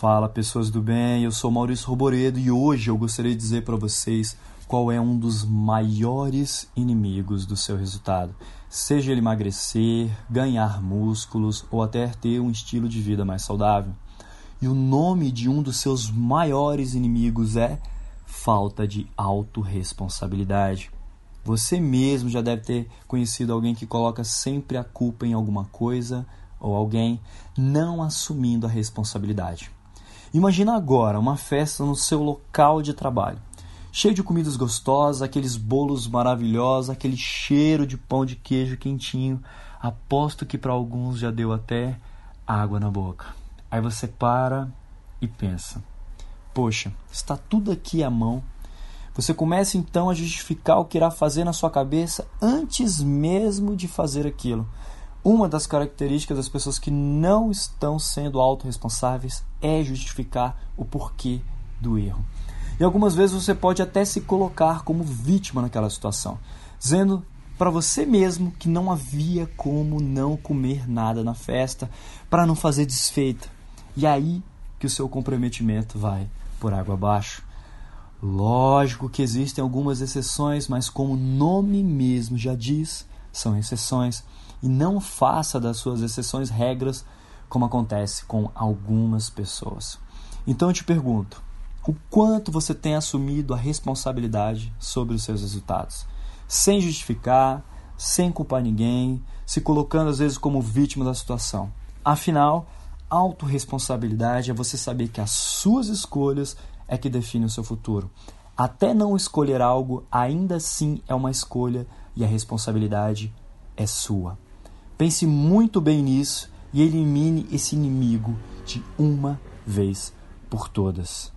Fala pessoas do bem, eu sou Maurício Roboredo e hoje eu gostaria de dizer para vocês qual é um dos maiores inimigos do seu resultado. Seja ele emagrecer, ganhar músculos ou até ter um estilo de vida mais saudável. E o nome de um dos seus maiores inimigos é falta de autorresponsabilidade. Você mesmo já deve ter conhecido alguém que coloca sempre a culpa em alguma coisa ou alguém, não assumindo a responsabilidade. Imagina agora uma festa no seu local de trabalho, cheio de comidas gostosas, aqueles bolos maravilhosos, aquele cheiro de pão de queijo quentinho. Aposto que para alguns já deu até água na boca. Aí você para e pensa: Poxa, está tudo aqui à mão. Você começa então a justificar o que irá fazer na sua cabeça antes mesmo de fazer aquilo. Uma das características das pessoas que não estão sendo autorresponsáveis é justificar o porquê do erro. E algumas vezes você pode até se colocar como vítima naquela situação, dizendo para você mesmo que não havia como não comer nada na festa para não fazer desfeita. E aí que o seu comprometimento vai por água abaixo. Lógico que existem algumas exceções, mas como o nome mesmo já diz, são exceções e não faça das suas exceções regras, como acontece com algumas pessoas. Então eu te pergunto: o quanto você tem assumido a responsabilidade sobre os seus resultados? Sem justificar, sem culpar ninguém, se colocando às vezes como vítima da situação. Afinal, autorresponsabilidade é você saber que as suas escolhas é que definem o seu futuro. Até não escolher algo, ainda assim é uma escolha e a responsabilidade é sua. Pense muito bem nisso e elimine esse inimigo de uma vez por todas.